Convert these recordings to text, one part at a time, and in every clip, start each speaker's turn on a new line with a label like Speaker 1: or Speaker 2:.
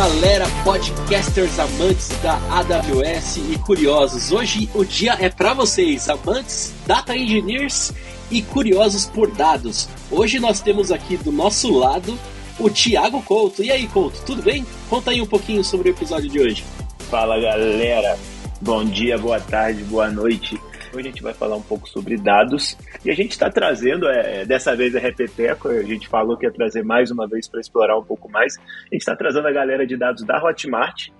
Speaker 1: galera, podcasters amantes da AWS e curiosos. Hoje o dia é para vocês, amantes, data engineers e curiosos por dados. Hoje nós temos aqui do nosso lado o Thiago Couto. E aí, Couto, tudo bem? Conta aí um pouquinho sobre o episódio de hoje.
Speaker 2: Fala, galera. Bom dia, boa tarde, boa noite. Hoje a gente vai falar um pouco sobre dados e a gente está trazendo, é, dessa vez é Repeteco, a gente falou que ia trazer mais uma vez para explorar um pouco mais. A gente está trazendo a galera de dados da Hotmart.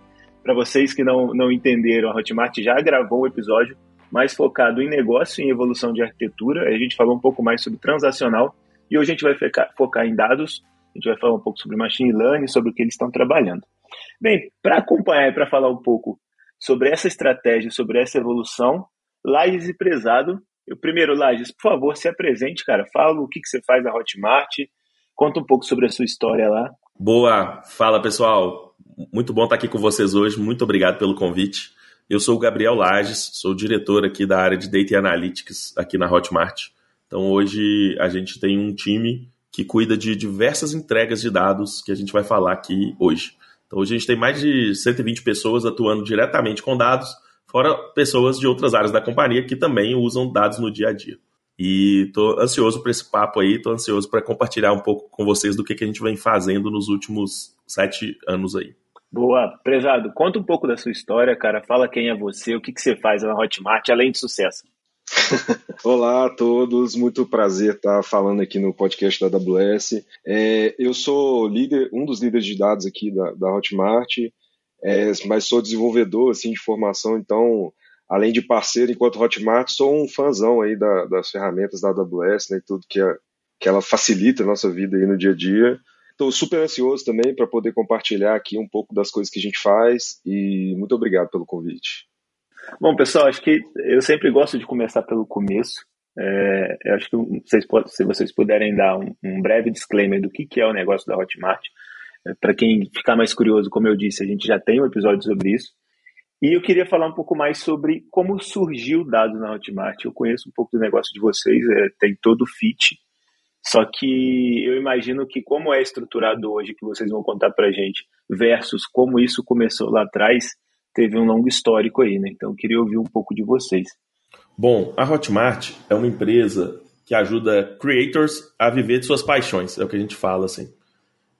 Speaker 2: Para vocês que não, não entenderam, a Hotmart já gravou um episódio mais focado em negócio e em evolução de arquitetura. A gente falou um pouco mais sobre transacional e hoje a gente vai focar em dados. A gente vai falar um pouco sobre machine learning, sobre o que eles estão trabalhando. Bem, para acompanhar e para falar um pouco sobre essa estratégia, sobre essa evolução, Lages e Prezado. Eu, primeiro, Lages, por favor, se apresente, cara. Fala o que, que você faz na Hotmart. Conta um pouco sobre a sua história lá.
Speaker 3: Boa, fala pessoal. Muito bom estar aqui com vocês hoje. Muito obrigado pelo convite. Eu sou o Gabriel Lages, sou diretor aqui da área de Data Analytics aqui na Hotmart. Então hoje a gente tem um time que cuida de diversas entregas de dados que a gente vai falar aqui hoje. Então hoje a gente tem mais de 120 pessoas atuando diretamente com dados, fora pessoas de outras áreas da companhia que também usam dados no dia a dia. E estou ansioso para esse papo aí, estou ansioso para compartilhar um pouco com vocês do que, que a gente vem fazendo nos últimos sete anos aí.
Speaker 2: Boa, prezado, conta um pouco da sua história, cara. Fala quem é você, o que, que você faz na Hotmart, além de sucesso.
Speaker 4: Olá a todos, muito prazer estar falando aqui no podcast da AWS. É, eu sou líder, um dos líderes de dados aqui da, da Hotmart é, mas sou desenvolvedor assim, de formação, então, além de parceiro enquanto Hotmart, sou um fãzão aí da, das ferramentas da AWS, né, tudo que, é, que ela facilita a nossa vida aí no dia a dia. Estou super ansioso também para poder compartilhar aqui um pouco das coisas que a gente faz e muito obrigado pelo convite.
Speaker 2: Bom, pessoal, acho que eu sempre gosto de começar pelo começo. É, eu acho que vocês, se vocês puderem dar um, um breve disclaimer do que, que é o negócio da Hotmart, para quem ficar mais curioso, como eu disse, a gente já tem um episódio sobre isso. E eu queria falar um pouco mais sobre como surgiu dados na Hotmart. Eu conheço um pouco do negócio de vocês, é, tem todo o fit. Só que eu imagino que como é estruturado hoje, que vocês vão contar para gente, versus como isso começou lá atrás, teve um longo histórico aí, né? Então eu queria ouvir um pouco de vocês.
Speaker 3: Bom, a Hotmart é uma empresa que ajuda creators a viver de suas paixões, é o que a gente fala assim.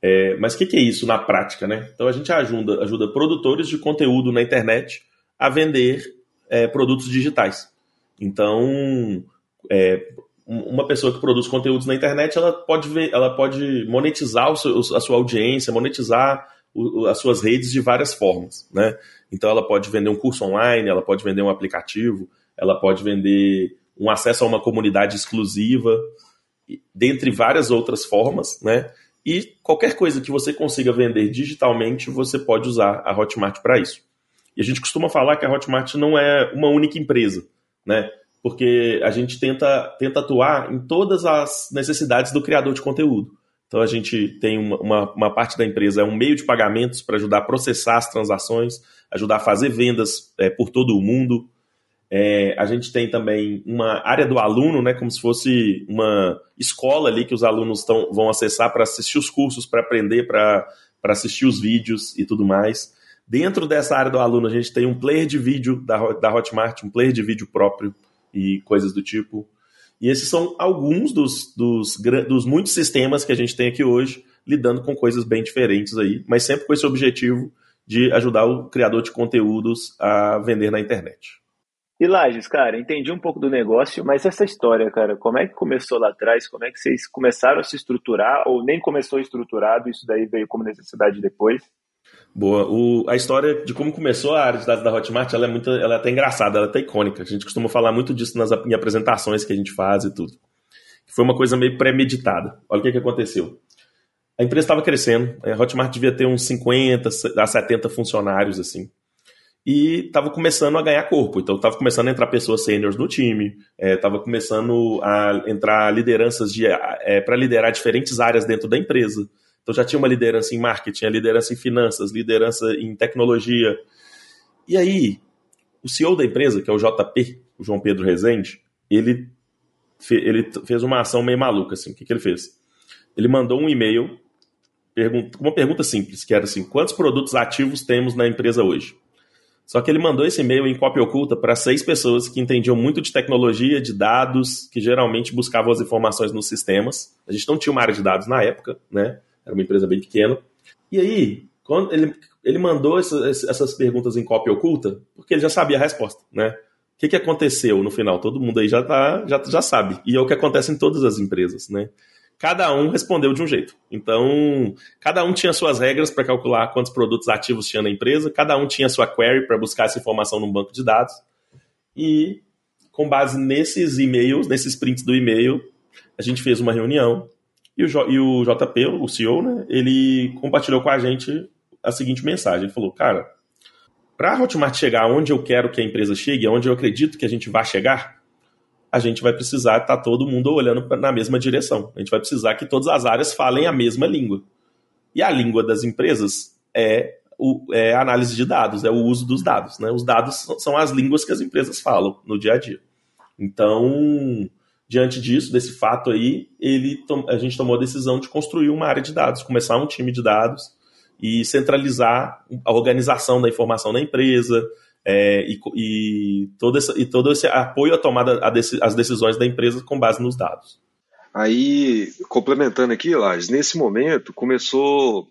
Speaker 3: É, mas o que, que, é isso na prática, né? Então a gente ajuda, ajuda produtores de conteúdo na internet a vender é, produtos digitais. Então, é, uma pessoa que produz conteúdos na internet, ela pode ver, ela pode monetizar seu, a sua audiência, monetizar o, as suas redes de várias formas, né? Então ela pode vender um curso online, ela pode vender um aplicativo, ela pode vender um acesso a uma comunidade exclusiva, dentre várias outras formas, né? E qualquer coisa que você consiga vender digitalmente, você pode usar a Hotmart para isso. E a gente costuma falar que a Hotmart não é uma única empresa, né? Porque a gente tenta, tenta atuar em todas as necessidades do criador de conteúdo. Então a gente tem uma, uma, uma parte da empresa, é um meio de pagamentos para ajudar a processar as transações, ajudar a fazer vendas é, por todo o mundo. É, a gente tem também uma área do aluno, né, como se fosse uma escola ali que os alunos tão, vão acessar para assistir os cursos, para aprender, para assistir os vídeos e tudo mais. Dentro dessa área do aluno, a gente tem um player de vídeo da, da Hotmart, um player de vídeo próprio e coisas do tipo. E esses são alguns dos, dos, dos muitos sistemas que a gente tem aqui hoje, lidando com coisas bem diferentes aí, mas sempre com esse objetivo de ajudar o criador de conteúdos a vender na internet.
Speaker 2: E Lages, cara, entendi um pouco do negócio, mas essa história, cara, como é que começou lá atrás? Como é que vocês começaram a se estruturar? Ou nem começou estruturado, isso daí veio como necessidade depois?
Speaker 3: Boa. O, a história de como começou a área de dados da Hotmart, ela é, muito, ela é até engraçada, ela é até icônica. A gente costuma falar muito disso nas em apresentações que a gente faz e tudo. Foi uma coisa meio premeditada. Olha o que, que aconteceu. A empresa estava crescendo, a Hotmart devia ter uns 50 a 70 funcionários, assim e estava começando a ganhar corpo. Então, estava começando a entrar pessoas sêniores no time, estava é, começando a entrar lideranças é, para liderar diferentes áreas dentro da empresa. Então, já tinha uma liderança em marketing, a liderança em finanças, liderança em tecnologia. E aí, o CEO da empresa, que é o JP, o João Pedro Rezende, ele, fe ele fez uma ação meio maluca. Assim. O que, que ele fez? Ele mandou um e-mail com uma pergunta simples, que era assim: quantos produtos ativos temos na empresa hoje? Só que ele mandou esse e-mail em cópia oculta para seis pessoas que entendiam muito de tecnologia, de dados, que geralmente buscavam as informações nos sistemas. A gente não tinha uma área de dados na época, né? Era uma empresa bem pequena. E aí, quando ele, ele mandou essas, essas perguntas em cópia oculta, porque ele já sabia a resposta, né? O que, que aconteceu no final? Todo mundo aí já, tá, já, já sabe. E é o que acontece em todas as empresas, né? Cada um respondeu de um jeito. Então, cada um tinha suas regras para calcular quantos produtos ativos tinha na empresa, cada um tinha sua query para buscar essa informação num banco de dados. E, com base nesses e-mails, nesses prints do e-mail, a gente fez uma reunião e o, e o JP, o CEO, né, ele compartilhou com a gente a seguinte mensagem. Ele falou, cara, para a Hotmart chegar onde eu quero que a empresa chegue, onde eu acredito que a gente vai chegar, a gente vai precisar estar tá todo mundo olhando na mesma direção. A gente vai precisar que todas as áreas falem a mesma língua. E a língua das empresas é, é a análise de dados, é o uso dos dados. Né? Os dados são as línguas que as empresas falam no dia a dia. Então, diante disso, desse fato aí, ele, a gente tomou a decisão de construir uma área de dados, começar um time de dados e centralizar a organização da informação na empresa, é, e, e, todo esse, e todo esse apoio à tomada às decisões da empresa com base nos dados.
Speaker 4: Aí, complementando aqui, Lages, nesse momento começou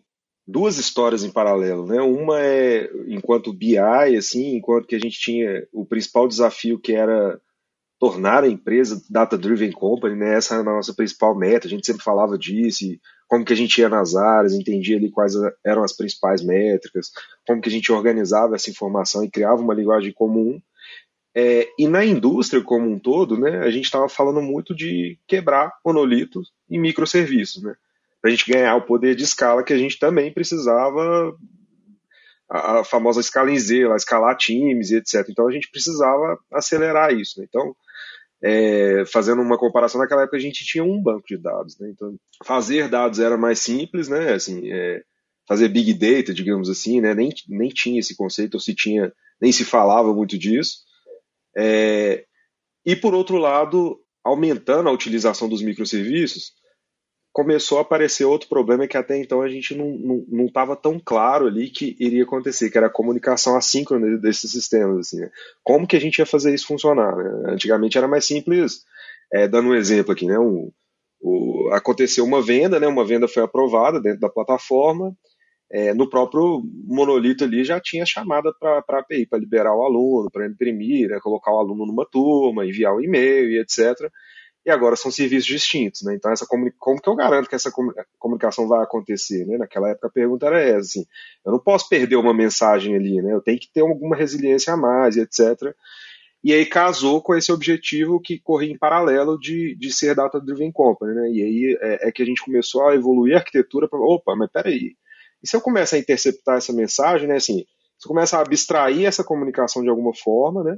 Speaker 4: duas histórias em paralelo, né? Uma é enquanto BI, assim, enquanto que a gente tinha o principal desafio que era tornar a empresa data-driven company, né? Essa era a nossa principal meta, a gente sempre falava disso, como que a gente ia nas áreas, entendia ali quais eram as principais métricas, como que a gente organizava essa informação e criava uma linguagem comum. É, e na indústria como um todo, né, a gente estava falando muito de quebrar monolitos em microserviços, né? Para a gente ganhar o poder de escala que a gente também precisava, a, a famosa escala em Z, lá, escalar times e etc. Então a gente precisava acelerar isso. Né? Então, é, fazendo uma comparação, naquela época a gente tinha um banco de dados, né? Então, fazer dados era mais simples, né? Assim, é, fazer big data, digamos assim, né? Nem, nem tinha esse conceito, ou se tinha, nem se falava muito disso. É, e por outro lado, aumentando a utilização dos microserviços, começou a aparecer outro problema que até então a gente não estava tão claro ali que iria acontecer, que era a comunicação assíncrona desses sistemas. Assim, né? Como que a gente ia fazer isso funcionar? Né? Antigamente era mais simples, é, dando um exemplo aqui, né? O, o, aconteceu uma venda, né? uma venda foi aprovada dentro da plataforma, é, no próprio monolito ali já tinha chamada para a API, para liberar o aluno, para imprimir, né? colocar o aluno numa turma, enviar um e-mail e etc e agora são serviços distintos, né? Então essa como que eu garanto que essa comunicação vai acontecer, né? Naquela época a pergunta era essa, assim, eu não posso perder uma mensagem ali, né? Eu tenho que ter alguma resiliência a mais, etc. E aí casou com esse objetivo que corria em paralelo de, de ser data driven company, né? E aí é, é que a gente começou a evoluir a arquitetura para, opa, mas peraí, e se eu começar a interceptar essa mensagem, né? Assim, se eu começar a abstrair essa comunicação de alguma forma, né?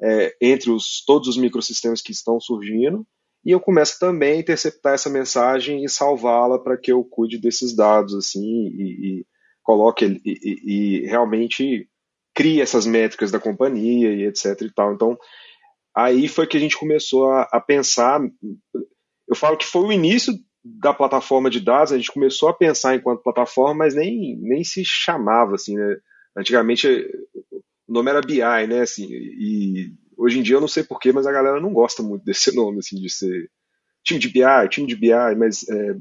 Speaker 4: É, entre os, todos os microsistemas que estão surgindo, e eu começo também a interceptar essa mensagem e salvá-la para que eu cuide desses dados assim e, e coloque e, e, e, realmente crie essas métricas da companhia e etc e tal. Então aí foi que a gente começou a, a pensar. Eu falo que foi o início da plataforma de dados. A gente começou a pensar enquanto plataforma, mas nem nem se chamava assim. Né? Antigamente o nome era BI, né? Assim, e Hoje em dia eu não sei porquê, mas a galera não gosta muito desse nome, assim, de ser time de BI, time de BI, mas é,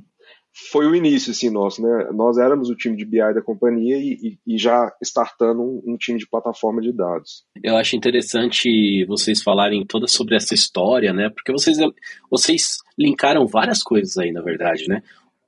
Speaker 4: foi o início, assim, nosso, né? Nós éramos o time de BI da companhia e, e, e já startando um, um, time de plataforma de dados.
Speaker 1: Eu acho interessante vocês falarem toda sobre essa história, né? Porque vocês, vocês linkaram várias coisas aí, na verdade, né?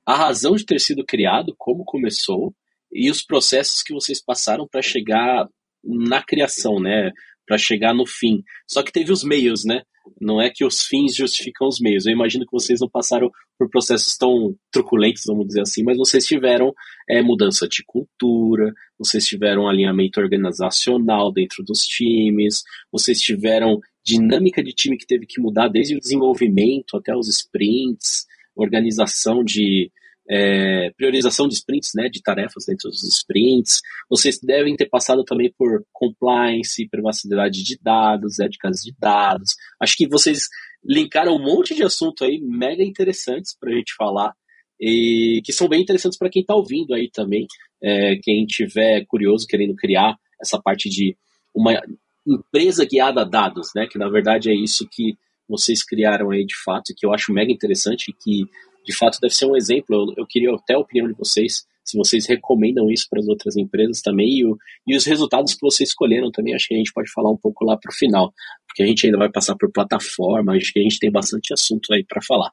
Speaker 1: A razão de ter sido criado, como começou, e os processos que vocês passaram para chegar na criação, né? Para chegar no fim. Só que teve os meios, né? Não é que os fins justificam os meios. Eu imagino que vocês não passaram por processos tão truculentos, vamos dizer assim, mas vocês tiveram é, mudança de cultura, vocês tiveram alinhamento organizacional dentro dos times, vocês tiveram dinâmica de time que teve que mudar desde o desenvolvimento até os sprints, organização de, é, priorização de sprints, né, de tarefas dentro dos sprints. Vocês devem ter passado também por compliance, privacidade de dados, éticas de dados. Acho que vocês linkaram um monte de assunto aí mega interessantes para a gente falar e que são bem interessantes para quem está ouvindo aí também, é, quem tiver curioso, querendo criar essa parte de uma empresa guiada a dados, né? Que na verdade é isso que vocês criaram aí de fato, que eu acho mega interessante e que de fato deve ser um exemplo. Eu, eu queria até a opinião de vocês, se vocês recomendam isso para as outras empresas também e, o, e, os resultados que vocês escolheram também. Acho que a gente pode falar um pouco lá para o final, porque a gente ainda vai passar por plataforma, acho que a gente tem bastante assunto aí para falar.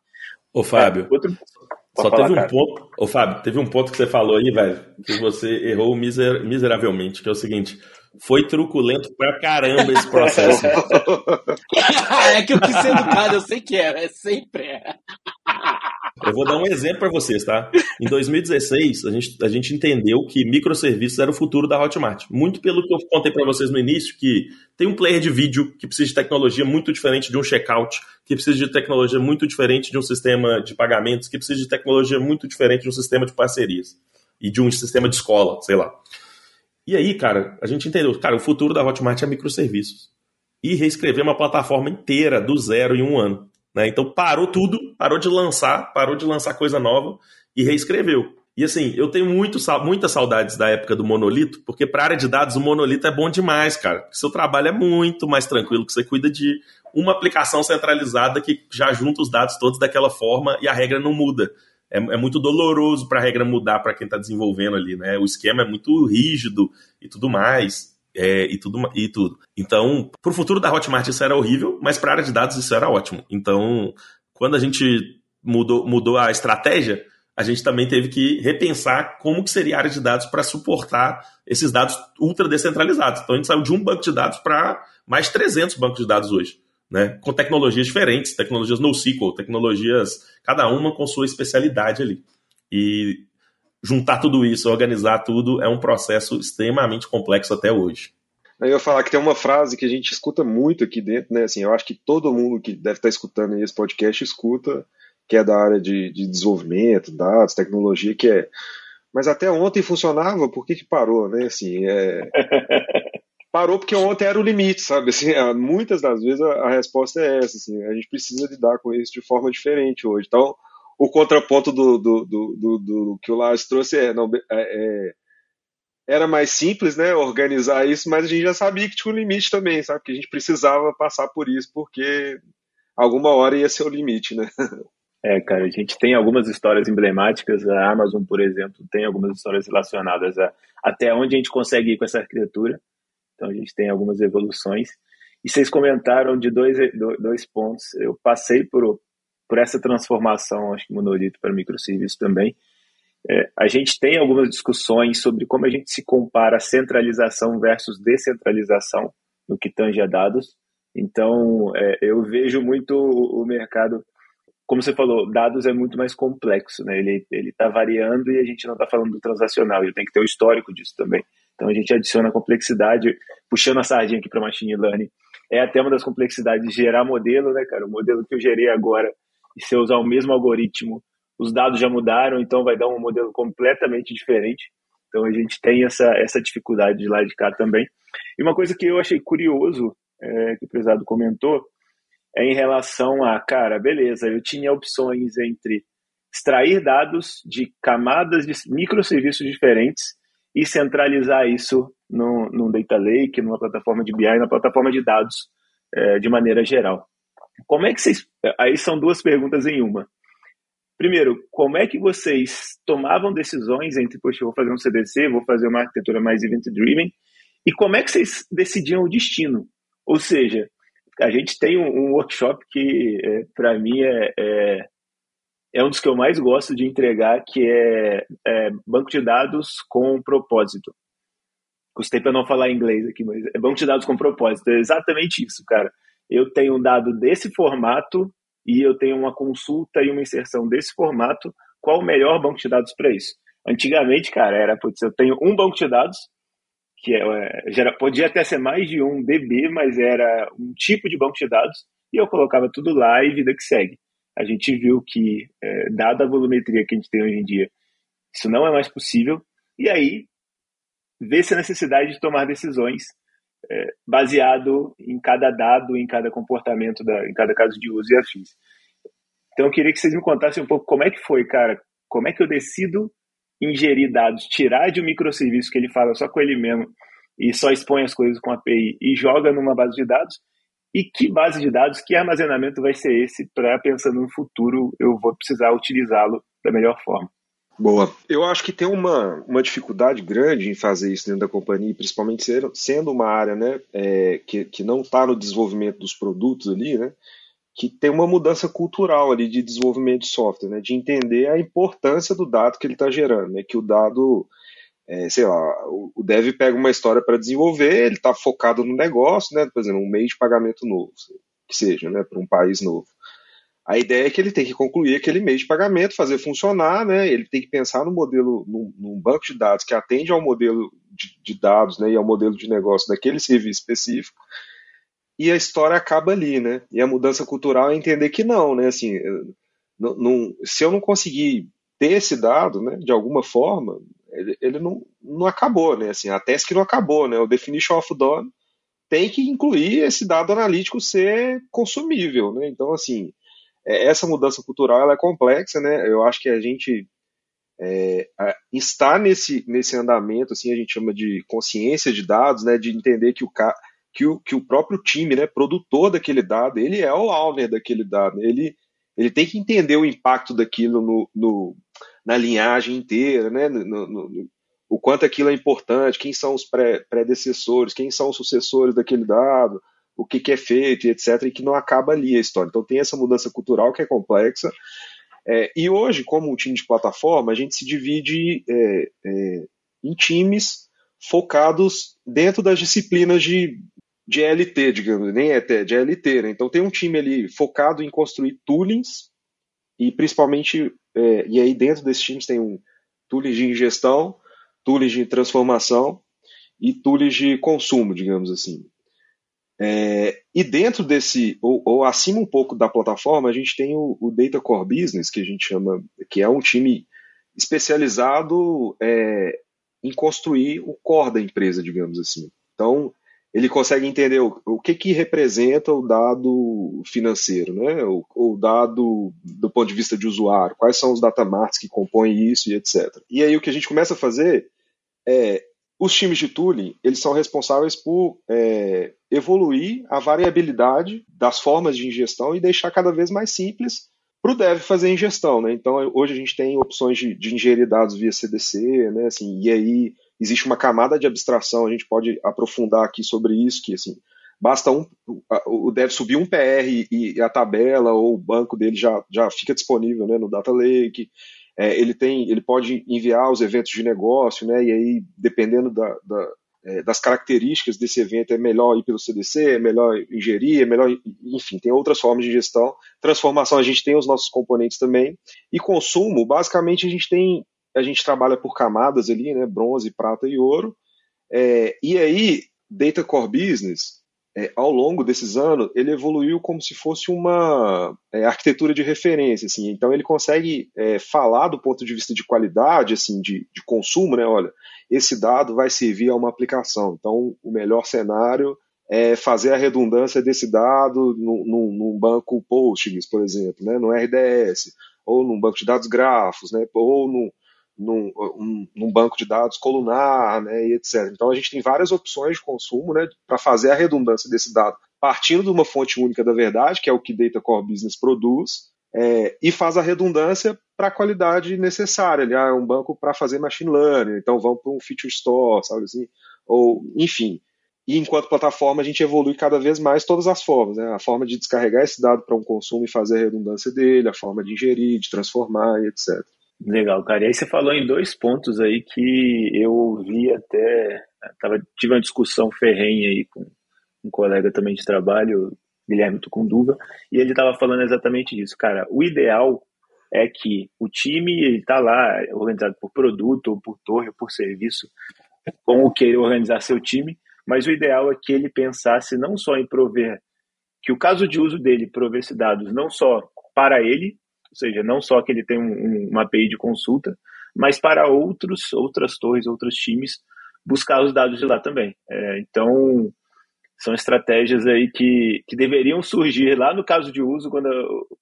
Speaker 3: Ô Fábio, é, outro... só falar, teve um cara. ponto, ô Fábio, teve um ponto que você falou aí, velho, que você errou miser, miseravelmente, que é o seguinte. Foi truculento pra caramba esse processo.
Speaker 1: é que eu quis ser educado, eu sei que é, é sempre é.
Speaker 3: Eu vou dar um exemplo para vocês, tá? Em 2016, a gente, a gente entendeu que microserviços era o futuro da Hotmart. Muito pelo que eu contei para vocês no início, que tem um player de vídeo que precisa de tecnologia muito diferente de um checkout, que precisa de tecnologia muito diferente de um sistema de pagamentos, que precisa de tecnologia muito diferente de um sistema de parcerias e de um sistema de escola, sei lá. E aí, cara, a gente entendeu, cara, o futuro da Hotmart é microserviços. E reescrever uma plataforma inteira do zero em um ano. Né? Então parou tudo, parou de lançar, parou de lançar coisa nova e reescreveu. E assim, eu tenho muito, muitas saudades da época do monolito, porque para área de dados o monolito é bom demais, cara. Seu trabalho é muito mais tranquilo, que você cuida de uma aplicação centralizada que já junta os dados todos daquela forma e a regra não muda é, é muito doloroso para a regra mudar para quem está desenvolvendo ali, né? O esquema é muito rígido e tudo mais. É, e, tudo, e tudo. Então, para o futuro da Hotmart isso era horrível, mas para a área de dados isso era ótimo. Então, quando a gente mudou, mudou a estratégia, a gente também teve que repensar como que seria a área de dados para suportar esses dados ultra descentralizados. Então, a gente saiu de um banco de dados para mais 300 bancos de dados hoje né, com tecnologias diferentes, tecnologias NoSQL, tecnologias, cada uma com sua especialidade ali. E juntar tudo isso, organizar tudo, é um processo extremamente complexo até hoje.
Speaker 4: Eu ia falar que tem uma frase que a gente escuta muito aqui dentro, né? Assim, eu acho que todo mundo que deve estar escutando esse podcast escuta, que é da área de, de desenvolvimento, dados, tecnologia, que é. Mas até ontem funcionava, por que, que parou, né? Assim, é... parou porque ontem era o limite, sabe? Assim, é, muitas das vezes a, a, resposta é essa, assim, a gente precisa lidar com isso de forma diferente hoje. Então, o contraponto do, do, do, do, que o Lars trouxe é, não, é, é, era mais simples, né, organizar isso, mas a gente já sabia que tinha um limite também, sabe? Que a gente precisava passar por isso, porque alguma hora ia ser o limite, né?
Speaker 2: É, cara, a gente tem algumas histórias emblemáticas, a Amazon, por exemplo, tem algumas histórias relacionadas a até onde a gente consegue ir com essa arquitetura. Então a gente tem algumas evoluções. E vocês comentaram de dois, dois pontos. Eu passei por, por essa transformação, acho que monolito para microserviço também. É, a gente tem algumas discussões sobre como a gente se compara centralização versus descentralização no que tange a dados. Então, é, eu vejo muito o, mercado, como você falou, dados é muito mais complexo, né? Ele está variando e a gente não está falando do transacional, ele tem que ter o histórico disso também. Então a gente adiciona complexidade, puxando a sardinha aqui para machine learning. É até uma das complexidades de gerar modelo, né, cara? O modelo que eu gerei agora, e se eu usar o mesmo algoritmo, os dados já mudaram, então vai dar um modelo completamente diferente. Então a gente tem essa, essa dificuldade de lá de cá também. E uma coisa que eu achei curioso, é, que o prezado comentou, é em relação a, cara, beleza, eu tinha opções entre extrair dados de camadas de microserviços diferentes e centralizar isso no, num data lake, numa plataforma de BI, na plataforma de dados é, de maneira geral. Como é que vocês. Aí são duas perguntas em uma. Primeiro, como é que vocês tomavam decisões entre, poxa, eu vou fazer um CDC, vou fazer uma arquitetura mais event-driven, e como é que vocês decidiam o destino? Ou seja, a gente tem um, um workshop que, é, para mim, é, é, é um dos que eu mais gosto de entregar, que é, é banco de dados com propósito. Gostei para não falar inglês aqui, mas é banco de dados com propósito. É exatamente isso, cara. Eu tenho um dado desse formato e eu tenho uma consulta e uma inserção desse formato. Qual o melhor banco de dados para isso? Antigamente, cara, era, putz, eu tenho um banco de dados, que é, já, podia até ser mais de um DB, mas era um tipo de banco de dados, e eu colocava tudo lá e vida que segue a gente viu que, é, dada a volumetria que a gente tem hoje em dia, isso não é mais possível, e aí vê-se a necessidade de tomar decisões é, baseado em cada dado, em cada comportamento, da, em cada caso de uso e afins. Então eu queria que vocês me contassem um pouco como é que foi, cara, como é que eu decido ingerir dados, tirar de um microserviço que ele fala só com ele mesmo e só expõe as coisas com a API e joga numa base de dados, e que base de dados, que armazenamento vai ser esse para, pensando no futuro, eu vou precisar utilizá-lo da melhor forma.
Speaker 4: Boa. Eu acho que tem uma, uma dificuldade grande em fazer isso dentro da companhia, principalmente ser, sendo uma área né, é, que, que não está no desenvolvimento dos produtos ali, né, que tem uma mudança cultural ali de desenvolvimento de software, né, de entender a importância do dado que ele está gerando, né, que o dado é, sei lá, o dev pega uma história para desenvolver, ele está focado no negócio, né, por exemplo, um meio de pagamento novo, que seja, né, para um país novo. A ideia é que ele tem que concluir aquele meio de pagamento, fazer funcionar, né, ele tem que pensar no modelo, num, num banco de dados que atende ao modelo de, de, dados, né, e ao modelo de negócio daquele serviço específico, e a história acaba ali, né, e a mudança cultural é entender que não, né, assim, não, não, se eu não conseguir ter esse dado, né, de alguma forma, ele, ele não, não acabou, né? Assim, a task não acabou, né? O definition of done tem que incluir esse dado analítico ser consumível, né? Então, assim, essa mudança cultural ela é complexa, né? Eu acho que a gente é, está nesse, nesse andamento, assim, a gente chama de consciência de dados, né? De entender que o, que o, que o próprio time, né, produtor daquele dado, ele é o owner daquele dado, ele, ele tem que entender o impacto daquilo no, no na linhagem inteira, né? No, no, no, o quanto aquilo é importante, quem são os pré, predecessores, quem são os sucessores daquele dado, o que, que, é feito, etc., e que não acaba ali a história. Então tem essa mudança cultural que é complexa. É, e hoje, como um time de plataforma, a gente se divide é, é, em times focados dentro das disciplinas de, de LT, digamos, nem ET, de LT. Né? Então tem um time ali focado em construir toolings e principalmente é, e aí dentro desses times tem um tools de ingestão, tools de transformação e tools de consumo, digamos assim. É, e dentro desse, ou, ou, acima um pouco da plataforma, a gente tem o, o, Data Core Business, que a gente chama, que é um time especializado é, em construir o core da empresa, digamos assim. Então, ele consegue entender o, o que, que representa o dado financeiro, né? o, o dado do ponto de vista de usuário, quais são os datamarts que compõem isso e etc. E aí o que a gente começa a fazer é os times de tooling eles são responsáveis por é, evoluir a variabilidade das formas de ingestão e deixar cada vez mais simples para o dev fazer ingestão. Né? Então hoje a gente tem opções de, de ingerir dados via CDC, né? assim, e aí existe uma camada de abstração, a gente pode aprofundar aqui sobre isso, que assim, basta um, o dev subir um PR e a tabela ou o banco dele já, já fica disponível né, no Data Lake, é, ele tem, ele pode enviar os eventos de negócio, né, e aí, dependendo da, da, é, das características desse evento, é melhor ir pelo CDC, é melhor ingerir, é melhor, enfim, tem outras formas de gestão. Transformação, a gente tem os nossos componentes também. E consumo, basicamente, a gente tem a gente trabalha por camadas ali, né, bronze, prata e ouro. É, e aí, Data Core Business, é, ao longo desses anos, ele evoluiu como se fosse uma é, arquitetura de referência, assim. Então ele consegue é, falar do ponto de vista de qualidade, assim, de, de consumo, né? Olha, esse dado vai servir a uma aplicação. Então o melhor cenário é fazer a redundância desse dado num, num banco Postgres, por exemplo, né? no RDS, ou num banco de dados grafos, né? ou num, num, um, num, banco de dados colunar, né, e etc. Então a gente tem várias opções de consumo, né, para fazer a redundância desse dado, partindo de uma fonte única da verdade, que é o que Data Core Business produz, é, e faz a redundância para a qualidade necessária. Ele é um banco para fazer machine learning, então vamos para um feature store, sabe assim, ou enfim. E enquanto plataforma a gente evolui cada vez mais todas as formas, né? A forma de descarregar esse dado para um consumo e fazer a redundância dele, a forma de ingerir, de transformar, etc.
Speaker 2: Legal, cara. E aí você falou em dois pontos aí que eu vi até. Tava, tive uma discussão ferrenha aí com um colega também de trabalho, Guilherme Tucunduva, e ele estava falando exatamente disso. Cara, o ideal é que o time está lá organizado por produto, ou por torre, ou por serviço, como querer organizar seu time, mas o ideal é que ele pensasse não só em prover, que o caso de uso dele prover esses dados não só para ele, ou seja, não só que ele tem um, um, uma API de consulta, mas para outros, outras torres, outros times, buscar os dados de lá também. É, então, são estratégias aí que, que deveriam surgir lá no caso de uso, quando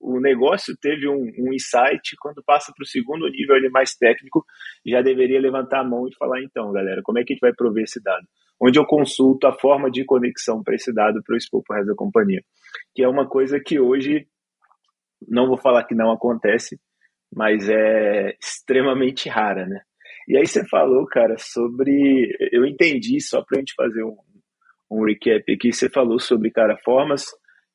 Speaker 2: o negócio teve um, um insight, quando passa para o segundo nível ali mais técnico, já deveria levantar a mão e falar, então, galera, como é que a gente vai prover esse dado? Onde eu consulto a forma de conexão para esse dado para o expor para o resto da companhia. Que é uma coisa que hoje, não vou falar que não acontece, mas é extremamente rara, né? E aí você falou, cara, sobre. Eu entendi, só para a gente fazer um, um recap aqui, você falou sobre, cara, formas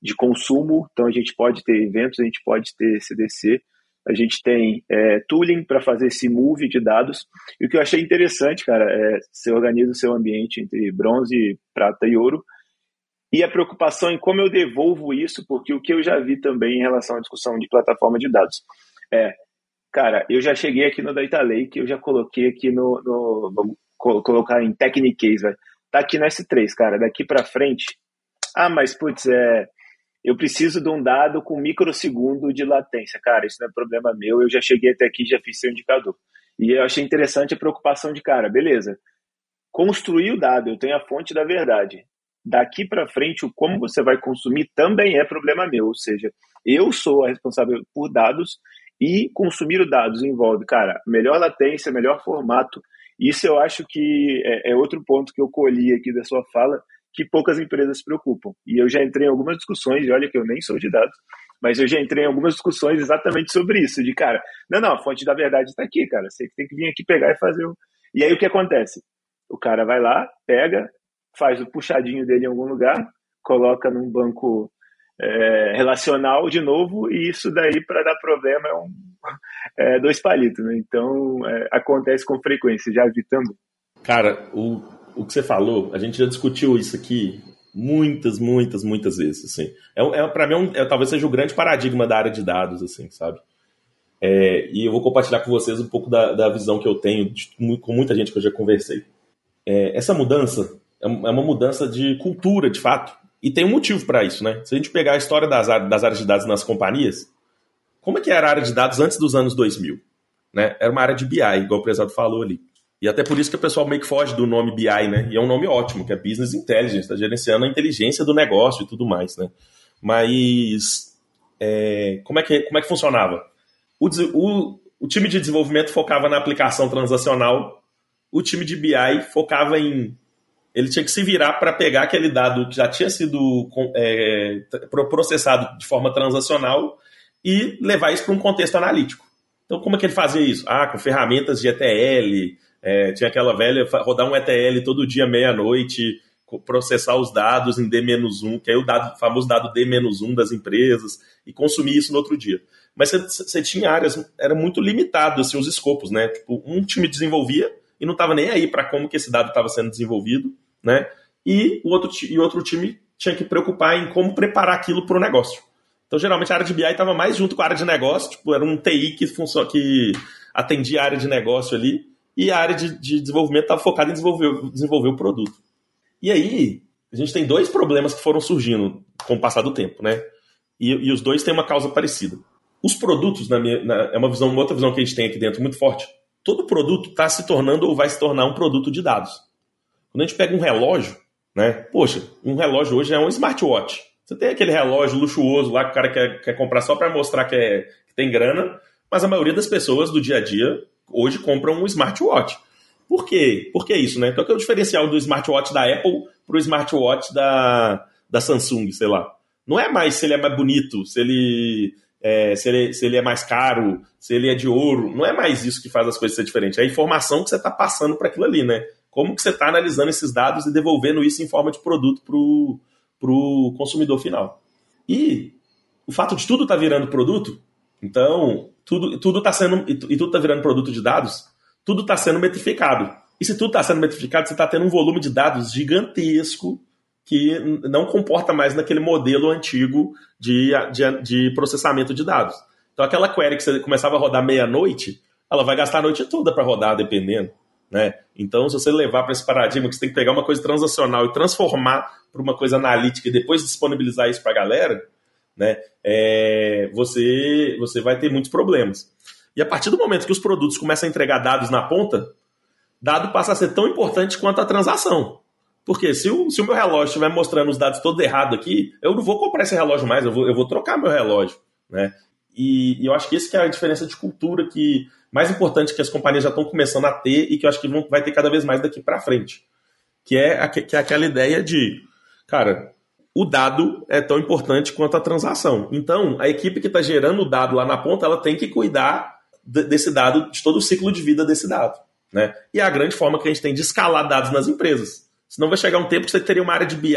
Speaker 2: de consumo, então a gente pode ter eventos, a gente pode ter CDC, a gente tem é, tooling para fazer esse move de dados, e o que eu achei interessante, cara, é você organiza o seu ambiente entre bronze, prata e ouro, e a preocupação em como eu devolvo isso, porque o que eu já vi também em relação à discussão de plataforma de dados é, cara, eu já cheguei aqui no Data Lake, eu já coloquei aqui no, no vamos colocar em Technique Case, tá aqui no S3, cara, daqui para frente, ah, mas putz, é, eu preciso de um dado com microsegundo de latência. Cara, isso não é problema meu, eu já cheguei até aqui, já fiz seu indicador. E eu achei interessante a preocupação de cara, beleza. Construir o dado, eu tenho a fonte da verdade. Daqui para frente, o como você vai consumir também é problema meu, ou seja, eu sou a responsável por dados e consumir os dados envolve, cara, melhor latência, melhor formato, isso eu acho que é, é outro ponto que eu colhi aqui da sua fala, que poucas empresas se preocupam. E eu já entrei em algumas discussões, e olha que eu nem sou de dados, mas eu já entrei em algumas discussões exatamente sobre isso, de cara, não, não, a fonte da verdade está aqui, cara, você tem que vir aqui pegar e fazer o... E aí o que acontece? O cara vai lá, pega, faz o puxadinho dele em algum lugar, coloca num banco é, relacional de novo, e isso daí, para dar problema, é, um, é dois palitos. Né? Então, é, acontece com frequência, já vi também.
Speaker 3: Cara, o, o que você falou, a gente já discutiu isso aqui muitas, muitas, muitas vezes. Assim. É, é, para mim, é é, talvez seja o grande paradigma da área de dados, assim, sabe? É, e eu vou compartilhar com vocês um pouco da, da visão que eu tenho de, com muita gente que eu já conversei. É, essa mudança é uma mudança de cultura, de fato. E tem um motivo para isso, né? Se a gente pegar a história das, das áreas de dados nas companhias, como é que era a área de dados antes dos anos 2000? Né? Era uma área de BI, igual o prezado falou ali. E até por isso que o pessoal meio que foge do nome BI, né? E é um nome ótimo, que é Business Intelligence, está gerenciando a inteligência do negócio e tudo mais, né? Mas é, como, é que, como é que funcionava? O, o, o time de desenvolvimento focava na aplicação transacional, o time de BI focava em ele tinha que se virar para pegar aquele dado que já tinha sido é, processado de forma transacional e levar isso para um contexto analítico. Então, como é que ele fazia isso? Ah, com ferramentas de ETL, é, tinha aquela velha, rodar um ETL todo dia, meia-noite, processar os dados em D-1, que é o dado, famoso dado D-1 das empresas, e consumir isso no outro dia. Mas você tinha áreas, era muito limitado assim, os escopos, né? Tipo, um time desenvolvia e não estava nem aí para como que esse dado estava sendo desenvolvido, né? E o outro, e outro time tinha que preocupar em como preparar aquilo para o negócio. Então, geralmente, a área de BI estava mais junto com a área de negócio, tipo, era um TI que, funciona, que atendia a área de negócio ali, e a área de, de desenvolvimento estava focada em desenvolver, desenvolver o produto. E aí, a gente tem dois problemas que foram surgindo com o passar do tempo, né? E, e os dois têm uma causa parecida. Os produtos, na minha, na, é uma visão, uma outra visão que a gente tem aqui dentro muito forte. Todo produto está se tornando ou vai se tornar um produto de dados. Quando a gente pega um relógio, né? Poxa, um relógio hoje é um smartwatch. Você tem aquele relógio luxuoso lá que o cara quer, quer comprar só para mostrar que, é, que tem grana, mas a maioria das pessoas do dia a dia hoje compram um smartwatch. Por quê? Por que isso, né? Então, que é o diferencial do smartwatch da Apple para o smartwatch da, da Samsung, sei lá. Não é mais se ele é mais bonito, se ele, é, se, ele, se ele é mais caro, se ele é de ouro. Não é mais isso que faz as coisas ser diferentes. É a informação que você está passando para aquilo ali, né? como que você está analisando esses dados e devolvendo isso em forma de produto para o consumidor final. E o fato de tudo estar tá virando produto, então tudo tudo está sendo e tudo está virando produto de dados, tudo está sendo metrificado. E se tudo está sendo metrificado, você está tendo um volume de dados gigantesco que não comporta mais naquele modelo antigo de, de, de processamento de dados. Então aquela query que você começava a rodar meia-noite, ela vai gastar a noite toda para rodar, dependendo. Né? Então, se você levar para esse paradigma que você tem que pegar uma coisa transacional e transformar para uma coisa analítica e depois disponibilizar isso para a galera, né, é, você, você vai ter muitos problemas. E a partir do momento que os produtos começam a entregar dados na ponta, dado passa a ser tão importante quanto a transação. Porque se o, se o meu relógio estiver mostrando os dados todos errados aqui, eu não vou comprar esse relógio mais, eu vou, eu vou trocar meu relógio, né? E, e eu acho que que é a diferença de cultura que mais importante que as companhias já estão começando a ter e que eu acho que vão, vai ter cada vez mais daqui para frente. Que é, a, que é aquela ideia de, cara, o dado é tão importante quanto a transação. Então, a equipe que está gerando o dado lá na ponta, ela tem que cuidar desse dado, de todo o ciclo de vida desse dado. Né? E é a grande forma que a gente tem de escalar dados nas empresas. Senão vai chegar um tempo que você teria uma área de BI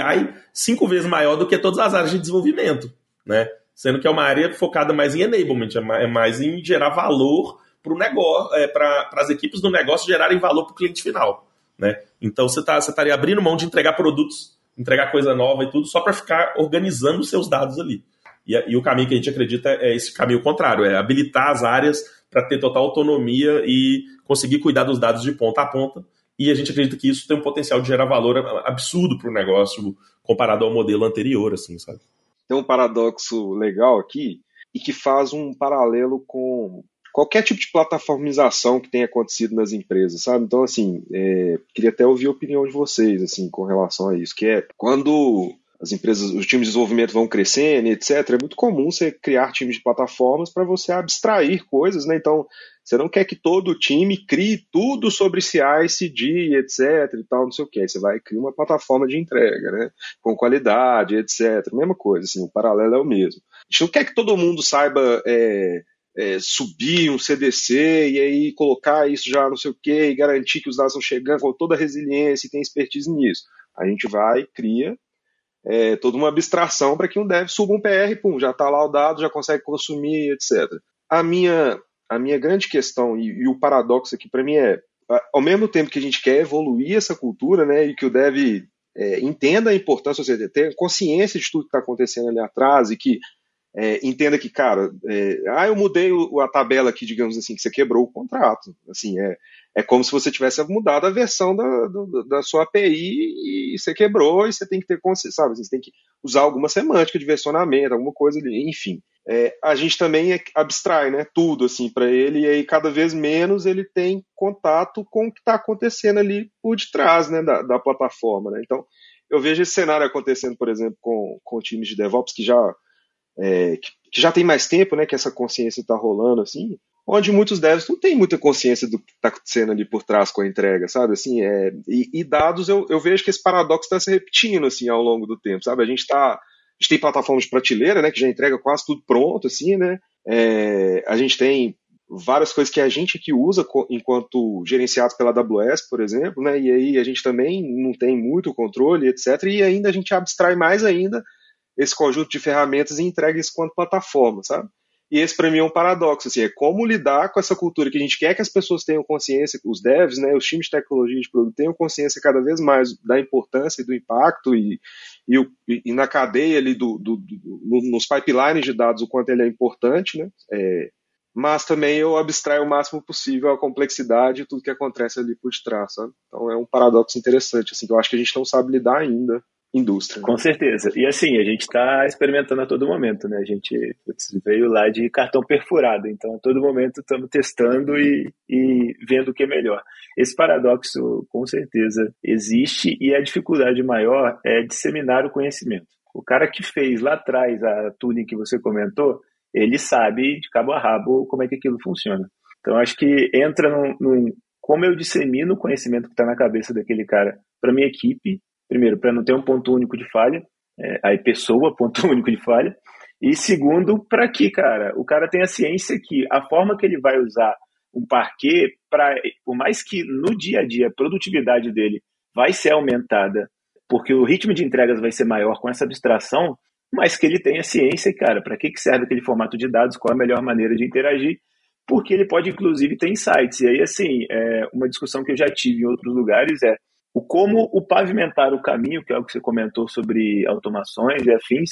Speaker 3: cinco vezes maior do que todas as áreas de desenvolvimento. Né? Sendo que é uma área focada mais em enablement, é, é mais em gerar valor para o negócio, é, para as equipes do negócio gerarem valor para o cliente final. Né? Então você, tá, você estaria abrindo mão de entregar produtos, entregar coisa nova e tudo, só para ficar organizando os seus dados ali. E, e, o caminho que a gente acredita é esse caminho contrário, é habilitar as áreas para ter total autonomia e conseguir cuidar dos dados de ponta a ponta. E a gente acredita que isso tem um potencial de gerar valor absurdo para o negócio comparado ao modelo anterior, assim, sabe?
Speaker 4: Tem um paradoxo legal aqui e que faz um paralelo com qualquer tipo de plataformização que tenha acontecido nas empresas, sabe? Então, assim, é, queria até ouvir a opinião de vocês, assim, com relação a isso, que é quando as empresas, os times de desenvolvimento vão crescendo, etc. É muito comum você criar times de plataformas para você abstrair coisas, né? Então, você não quer que todo time crie tudo sobre CI, CD, etc. e tal, não sei o que. Você vai criar uma plataforma de entrega, né? Com qualidade, etc. Mesma coisa, assim, o paralelo é o mesmo. A gente não quer que todo mundo saiba é, é, subir um CDC e aí colocar isso já não sei o que e garantir que os dados estão chegando com toda a resiliência e tem expertise nisso. A gente vai, cria é, toda uma abstração para que um dev suba um PR, pum, já está lá o dado, já consegue consumir, etc. A minha, a minha grande questão e, e o paradoxo aqui para mim é, ao mesmo tempo que a gente quer evoluir essa cultura, né, e que o dev é, entenda a importância, ou seja, ter consciência de tudo que está acontecendo ali atrás e que é, entenda que, cara, é, ah, eu mudei o, a tabela aqui, digamos assim, que você quebrou o contrato. Assim, é, é como se você tivesse mudado a versão da, do, da sua API e você quebrou e você tem que ter consciência, sabe? Você tem que usar alguma semântica de versionamento, alguma coisa ali, enfim. É, a gente também é, abstrai né, tudo assim para ele e aí cada vez menos ele tem contato com o que está acontecendo ali por detrás né, da, da plataforma. Né? Então, eu vejo esse cenário acontecendo, por exemplo, com, com times de DevOps que já é, que, que, já tem mais tempo, né, que essa consciência está rolando, assim, onde muitos devs não têm muita consciência do que está acontecendo ali por trás com a entrega, sabe, assim, é, e, e dados, eu, eu, vejo que esse paradoxo está se repetindo, assim, ao longo do tempo, sabe, a gente está, a gente tem plataformas de prateleira, né, que já entrega quase tudo pronto, assim, né, é, a gente tem várias coisas que a gente aqui usa enquanto gerenciados pela AWS, por exemplo, né, e aí a gente também não tem muito controle, etc, e ainda a gente abstrai mais ainda esse conjunto de ferramentas e entrega isso quanto plataforma, sabe? E esse para mim é um paradoxo, assim, é como lidar com essa cultura que a gente quer que as pessoas tenham consciência, os devs, né, os times de tecnologia de produto tenham consciência cada vez mais da importância e do impacto e, e, e na cadeia ali do, do, do, nos pipelines de dados o quanto ele é importante, né? É, mas também eu abstraio o máximo possível a complexidade e tudo que acontece ali por trás, sabe? Então é um paradoxo interessante, assim, que eu acho que a gente não sabe lidar ainda indústria.
Speaker 2: Com certeza. E assim, a gente está experimentando a todo momento, né? A gente veio lá de cartão perfurado, então a todo momento estamos testando e, e vendo o que é melhor. Esse paradoxo, com certeza, existe e a dificuldade maior é disseminar o conhecimento. O cara que fez lá atrás a tuning que você comentou, ele sabe de cabo a rabo como é que aquilo funciona. Então acho que entra num, num como eu dissemino o conhecimento que está na cabeça daquele cara para minha equipe primeiro, para não ter um ponto único de falha, é, aí pessoa, ponto único de falha, e segundo, para que, cara, o cara tenha ciência que a forma que ele vai usar um parquet, pra, por mais que no dia a dia a produtividade dele vai ser aumentada, porque o ritmo de entregas vai ser maior com essa abstração, mas que ele tenha ciência, cara, para que, que serve aquele formato de dados, qual a melhor maneira de interagir, porque ele pode, inclusive, ter insights. E aí, assim, é, uma discussão que eu já tive em outros lugares é o como o pavimentar o caminho, que é o que você comentou sobre automações e afins,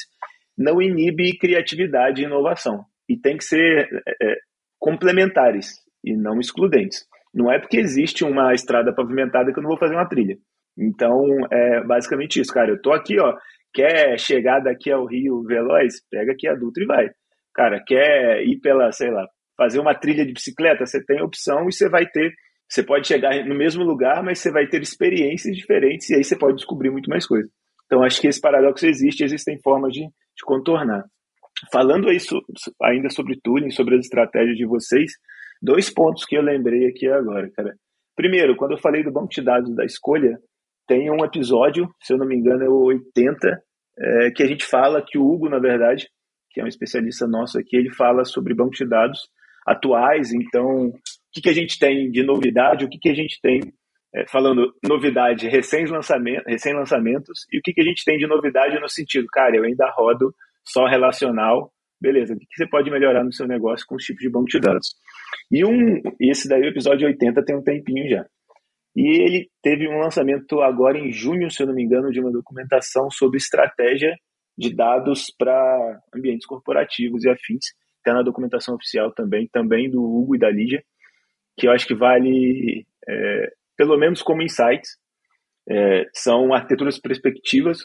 Speaker 2: não inibe criatividade e inovação. E tem que ser é, é, complementares e não excludentes. Não é porque existe uma estrada pavimentada que eu não vou fazer uma trilha. Então, é basicamente isso, cara. Eu tô aqui, ó. Quer chegar daqui ao Rio Veloz? Pega aqui a Dutra e vai. Cara, quer ir pela, sei lá, fazer uma trilha de bicicleta? Você tem opção e você vai ter Você pode chegar no mesmo lugar, mas você vai ter experiências diferentes e aí você pode descobrir muito mais coisas. Então, acho que esse paradoxo existe, existem formas de, de contornar. Falando aí so, ainda sobre tooling, sobre as estratégias de vocês, dois pontos que eu lembrei aqui agora, cara. Primeiro, quando eu falei do banco de dados da escolha, tem um episódio, se eu não me engano, é o 80, é, que a gente fala que o Hugo, na verdade, que é um especialista nosso aqui, ele fala sobre banco de dados atuais, então, que, que a gente tem de novidade, o que, que a gente tem, é, falando novidade, recém-lançamentos, recém -lançamentos, e o que, que a gente tem de novidade no sentido, cara, eu ainda rodo só relacional, beleza, o que, que você pode melhorar no seu negócio com os tipos de banco de dados? E um, esse daí, o episódio 80, tem um tempinho já. E ele teve um lançamento agora em junho, se eu não me engano, de uma documentação sobre estratégia de dados para ambientes corporativos e afins. Está na documentação oficial também, também do Hugo e da Lídia, que eu acho que vale, é, pelo menos como insights, é, são arquiteturas perspectivas,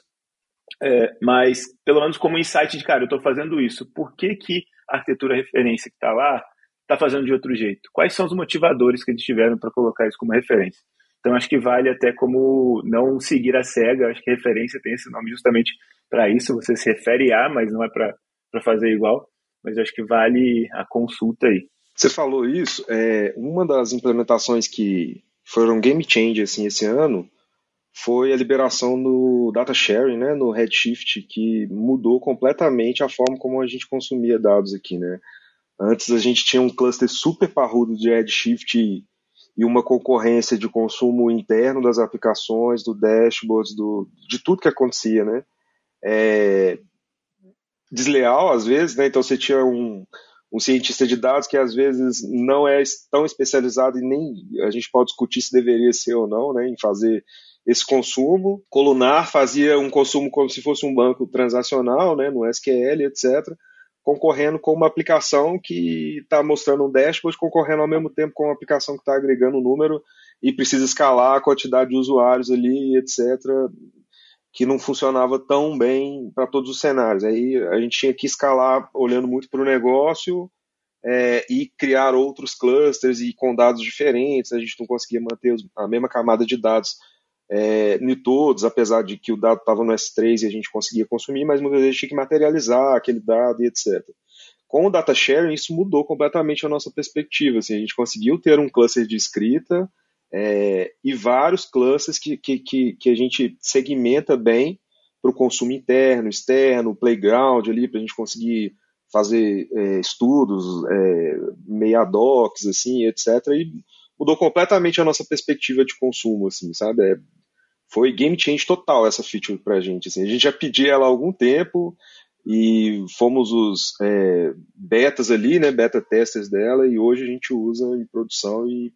Speaker 2: é, mas pelo menos como insight de, cara, eu estou fazendo isso, por que, que a arquitetura referência que está lá está fazendo de outro jeito? Quais são os motivadores que eles tiveram para colocar isso como referência? Então, acho que vale até como não seguir a cega. Acho que referência tem esse nome justamente para isso. Você se refere a, mas não é para fazer igual. Mas acho que vale a consulta aí.
Speaker 4: Você falou isso. É, uma das implementações que foram game changer assim, esse ano foi a liberação do data sharing, né, no Redshift, que mudou completamente a forma como a gente consumia dados aqui, né. Antes a gente tinha um cluster super parrudo de Redshift e uma concorrência de consumo interno das aplicações, do dashboards, do, de tudo que acontecia, né? É, desleal às vezes, né? Então você tinha um, um cientista de dados que às vezes não é tão especializado e nem a gente pode discutir se deveria ser ou não, né? Em fazer esse consumo. Colunar fazia um consumo como se fosse um banco transacional, né? No SQL, etc concorrendo com uma aplicação que está mostrando um dashboard, concorrendo ao mesmo tempo com uma aplicação que está agregando um número e precisa escalar a quantidade de usuários ali, etc., que não funcionava tão bem para todos os cenários. Aí a gente tinha que escalar olhando muito para o negócio é, e criar outros clusters e com dados diferentes, a gente não conseguia manter a mesma camada de dados é, em todos, apesar de que o dado estava no S3 e a gente conseguia consumir, mas muitas vezes tinha que materializar aquele dado e etc. Com o data sharing, isso mudou completamente a nossa perspectiva. Assim, a gente conseguiu ter um cluster de escrita é, e vários clusters que, que, que, que a gente segmenta bem para o consumo interno, externo, playground ali, para a gente conseguir fazer é, estudos, é, meia docs, assim, etc. E mudou completamente a nossa perspectiva de consumo, assim, sabe? É, foi game change total essa feature pra gente. Assim. A gente já pedia ela há algum tempo e fomos os é, betas ali, né, beta testers dela, e hoje a gente usa em produção e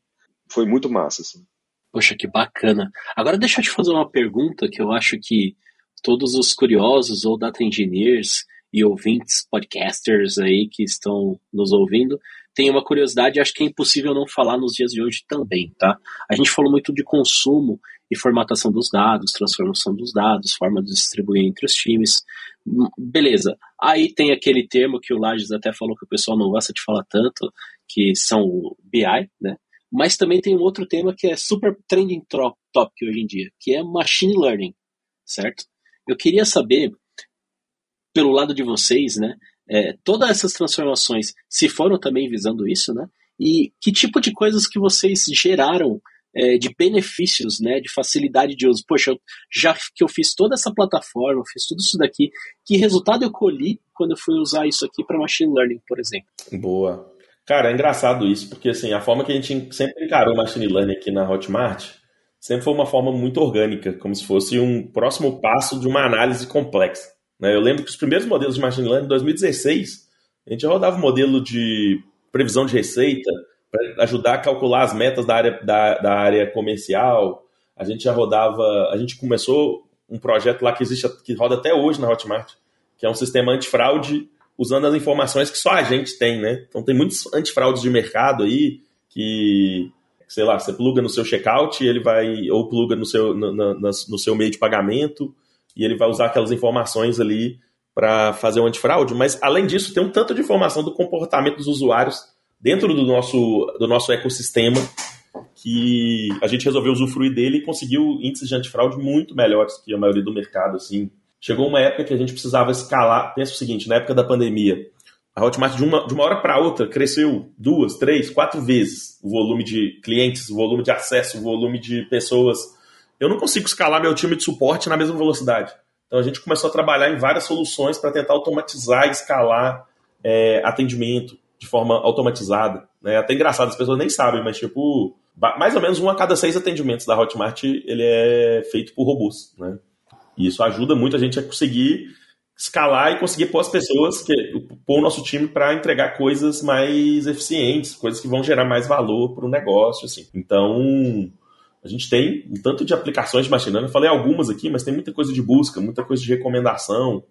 Speaker 4: foi muito massa. Assim.
Speaker 1: Poxa, que bacana. Agora deixa eu te fazer uma pergunta que eu acho que todos os curiosos ou data engineers e ouvintes, podcasters aí que estão nos ouvindo, tem uma curiosidade, acho que é impossível não falar nos dias de hoje também, tá? A gente falou muito de consumo e formatação dos dados, transformação dos dados, forma de distribuir entre os times. Beleza. Aí tem aquele termo que o Lages até falou que o pessoal não gosta de falar tanto, que são o BI, né? Mas também tem um outro tema que é super trending topic hoje em dia, que é machine learning, certo? Eu queria saber, pelo lado de vocês, né, é, todas essas transformações se foram também visando isso, né? E que tipo de coisas que vocês geraram é, de benefícios, né, de facilidade de uso. Poxa, já que eu fiz toda essa plataforma, eu fiz tudo isso daqui, que resultado eu colhi quando eu fui usar isso aqui para machine learning, por exemplo?
Speaker 3: Boa. Cara, é engraçado isso, porque assim, a forma que a gente sempre encarou machine learning aqui na Hotmart sempre foi uma forma muito orgânica, como se fosse um próximo passo de uma análise complexa. Né? Eu lembro que os primeiros modelos de machine learning, em 2016, a gente rodava o um modelo de previsão de receita, para ajudar a calcular as metas da área, da, da área comercial. A gente já rodava, a gente começou um projeto lá que existe, que roda até hoje na Hotmart, que é um sistema antifraude usando as informações que só a gente tem, né? Então tem muitos antifraudes de mercado aí que, sei lá, você pluga no seu checkout ele vai, ou pluga no seu, no, no, no seu meio de pagamento e ele vai usar aquelas informações ali para fazer o antifraude, mas além disso tem um tanto de informação do comportamento dos usuários dentro do nosso, do nosso ecossistema que a gente resolveu usufruir dele e conseguiu índices de antifraude muito melhores que a maioria do mercado, assim. Chegou uma época que a gente precisava escalar. Pensa o seguinte, na época da pandemia, a Hotmart de uma, de uma hora para outra cresceu duas, três, quatro vezes o volume de clientes, o volume de acesso, o volume de pessoas. Eu não consigo escalar meu time de suporte na mesma velocidade. Então a gente começou a trabalhar em várias soluções para tentar automatizar e escalar é, atendimento de forma automatizada. Né? Até engraçado, as pessoas nem sabem, mas tipo, mais ou menos um a cada seis atendimentos da Hotmart ele é feito por robôs. Né? E isso ajuda muito a gente a conseguir escalar e conseguir pôr as pessoas, que, pôr o nosso time para entregar coisas mais eficientes, coisas que vão gerar mais valor para o negócio. Assim. Então, a gente tem um tanto de aplicações de machine learning, eu falei algumas aqui, mas tem muita coisa de busca, muita coisa de recomendação,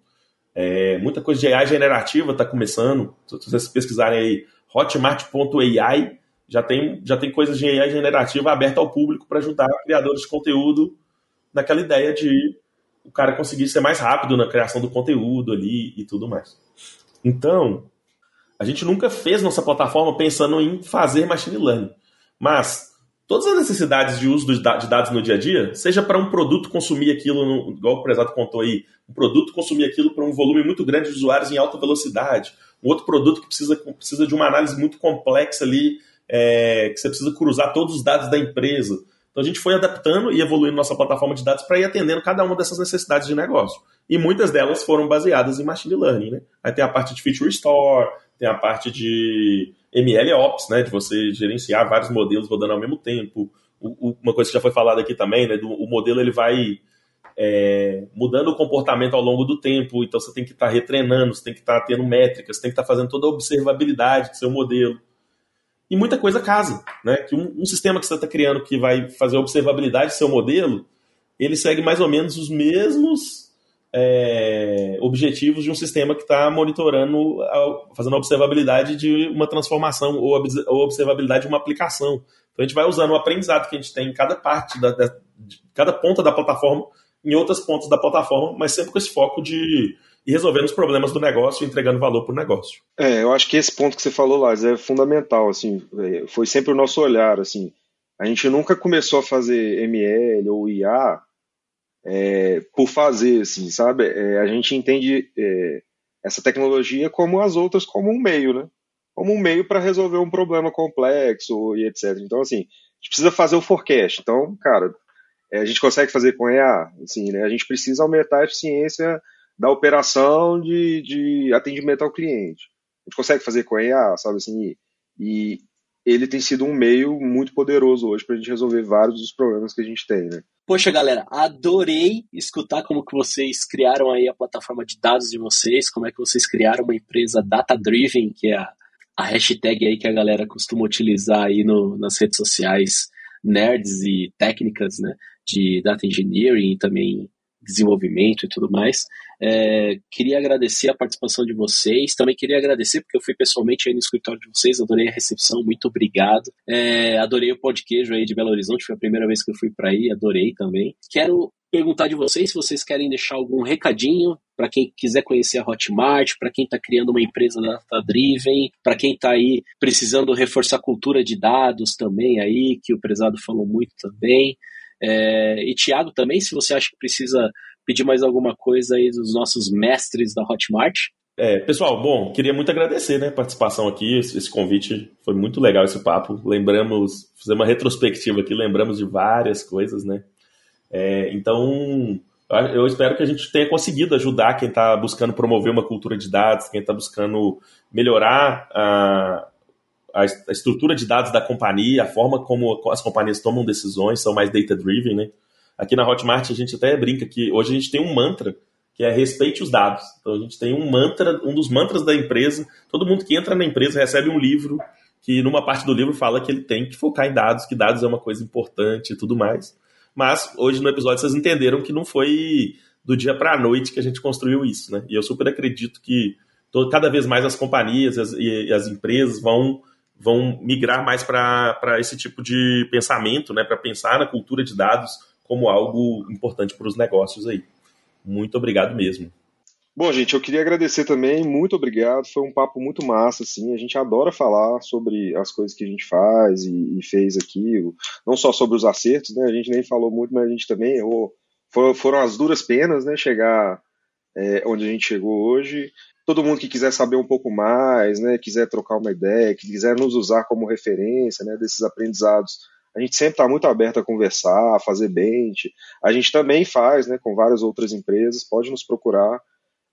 Speaker 3: é, muita coisa de AI generativa está começando. Se vocês pesquisarem aí hotmart.ai, já tem, já tem coisas de AI generativa aberta ao público para ajudar criadores de conteúdo naquela ideia de o cara conseguir ser mais rápido na criação do conteúdo ali e tudo mais. Então, a gente nunca fez nossa plataforma pensando em fazer machine learning, mas todas as necessidades de uso de dados no dia a dia, seja para um produto consumir aquilo, no, igual o prezado contou aí, um produto consumir aquilo para um volume muito grande de usuários em alta velocidade, um outro produto que precisa, precisa de uma análise muito complexa ali, é, que você precisa cruzar todos os dados da empresa. Então a gente foi adaptando e evoluindo nossa plataforma de dados para ir atendendo cada uma dessas necessidades de negócio. E muitas delas foram baseadas em machine learning. Né? Aí tem a parte de feature store, tem a parte de ML Ops, né, de você gerenciar vários modelos rodando ao mesmo tempo. O, o, uma coisa que já foi falada aqui também, né, do, o modelo ele vai é, mudando o comportamento ao longo do tempo, então você tem que estar tá retreinando, você tem que estar tá tendo métricas, você tem que estar tá fazendo toda a observabilidade do seu modelo. E muita coisa casa, né? Que um, um sistema que você está criando que vai fazer a observabilidade do seu modelo, ele segue mais ou menos os mesmos é, objetivos de um sistema que está monitorando, fazendo a observabilidade de uma transformação ou a observabilidade de uma aplicação. Então a gente vai usando o aprendizado que a gente tem em cada parte, da, da cada ponta da plataforma, em outras pontas da plataforma, mas sempre com esse foco de ir resolvendo os problemas do negócio e entregando valor para o negócio.
Speaker 4: É, eu acho que esse ponto que você falou, Lars, é fundamental. Assim, é, foi sempre o nosso olhar. Assim, a gente nunca começou a fazer ML ou IA é, por fazer, assim, sabe? É, a gente entende é, essa tecnologia como as outras, como um meio, né? Como um meio para resolver um problema complexo e etc. Então, assim, a gente precisa fazer o forecast. Então, cara, é, a gente consegue fazer com EA, assim, né? A gente precisa aumentar a eficiência da operação de, de atendimento ao cliente. A gente consegue fazer com EA, sabe assim? E ele tem sido um meio muito poderoso hoje para a gente resolver vários dos problemas que a gente tem, né?
Speaker 1: Poxa, galera, adorei escutar como que vocês criaram aí a plataforma de dados de vocês, como é que vocês criaram uma empresa data-driven, que é a, a hashtag aí que a galera costuma utilizar aí no, nas redes sociais, nerds e técnicas, né, de data engineering e também desenvolvimento e tudo mais. É, queria agradecer a participação de vocês. Também queria agradecer porque eu fui pessoalmente aí no escritório de vocês, adorei a recepção, muito obrigado. É, adorei o pão de queijo aí de Belo Horizonte, foi a primeira vez que eu fui para aí, adorei também. Quero perguntar de vocês se vocês querem deixar algum recadinho para quem quiser conhecer a Hotmart, para quem está criando uma empresa data driven, para quem está aí precisando reforçar a cultura de dados também aí, que o prezado falou muito também. É, e Tiago também, se você acha que precisa pedir mais alguma coisa aí dos nossos mestres da Hotmart.
Speaker 3: É, pessoal, bom, queria muito agradecer né, a participação aqui, esse, convite, foi muito legal esse papo. Lembramos, fazer uma retrospectiva aqui, lembramos de várias coisas, né? É, então, eu espero que a gente tenha conseguido ajudar quem está buscando promover uma cultura de dados, quem está buscando melhorar a, a, estrutura de dados da companhia, a forma como as companhias tomam decisões, são mais data-driven, né? Aqui na Hotmart a gente até brinca que hoje a gente tem um mantra que é respeite os dados. Então a gente tem um mantra, um dos mantras da empresa. Todo mundo que entra na empresa recebe um livro que numa parte do livro fala que ele tem que focar em dados, que dados é uma coisa importante e tudo mais. Mas hoje no episódio vocês entenderam que não foi do dia para a noite que a gente construiu isso, né? E eu super acredito que cada vez mais as companhias e as, e as empresas vão vão migrar mais para esse tipo de pensamento, né, para pensar na cultura de dados como algo importante para os negócios aí. Muito obrigado mesmo.
Speaker 4: Bom, gente, eu queria agradecer também, muito obrigado. Foi um papo muito massa, assim. A gente adora falar sobre as coisas que a gente faz e, e fez aqui, não só sobre os acertos, né? A gente nem falou muito, mas a gente também errou. Foram, foram as duras penas, né? Chegar é, onde a gente chegou hoje. Todo mundo que quiser saber um pouco mais, né? Quiser trocar uma ideia, que quiser nos usar como referência, né? Desses aprendizados. A gente sempre está muito aberto a conversar, a fazer bench. A gente também faz, né? Com várias outras empresas. Pode nos procurar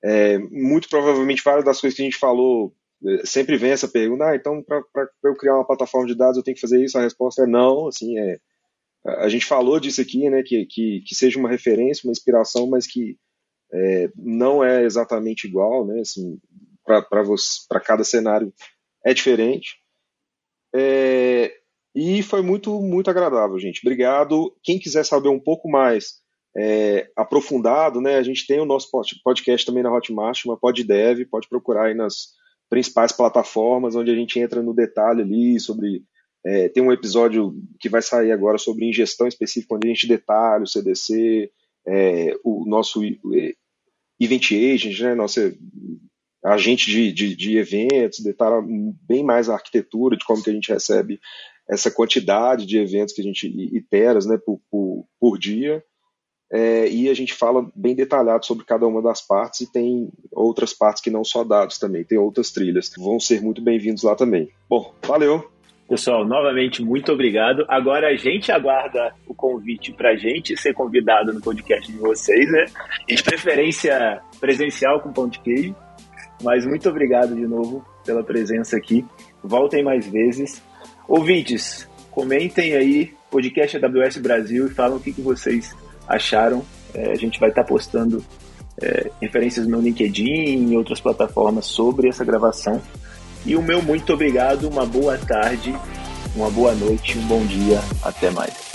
Speaker 4: é, muito provavelmente várias das coisas que a gente falou é, sempre vem essa pergunta, ah, então para eu criar uma plataforma de dados eu tenho que fazer isso? A resposta é não, assim, é, a gente falou disso aqui, né, que, que, que seja uma referência, uma inspiração, mas que é, não é exatamente igual, né, assim, para cada cenário é diferente. É, e foi muito, muito agradável, gente. Obrigado. Quem quiser saber um pouco mais é, aprofundado, né? A gente tem o nosso podcast também na Hotmart, uma PodDev, pode procurar aí nas principais plataformas, onde a gente entra no detalhe ali sobre. É, tem um episódio que vai sair agora sobre ingestão específica, onde a gente detalha o CDC, é, o nosso Event Agent, né? Nosso agente de, de, de eventos, detalha bem mais a arquitetura de como que a gente recebe essa quantidade de eventos que a gente iteras né, por, por, por dia é, e a gente fala bem detalhado sobre cada uma das partes e tem outras partes que não só dados também, tem outras trilhas. Vão ser muito bem-vindos lá também. Bom, valeu!
Speaker 2: Pessoal, novamente, muito obrigado. Agora a gente aguarda o convite para a gente ser convidado no podcast de vocês, né? De preferência presencial com pão de queijo. Mas muito obrigado de novo pela presença aqui. Voltem mais vezes. Ouvintes, comentem aí, podcast AWS Brasil, e falam o que, que vocês acharam. É, a gente vai estar tá postando é, referências no LinkedIn e em outras plataformas sobre essa gravação. E o meu muito obrigado, uma boa tarde, uma boa noite, um bom dia, até mais.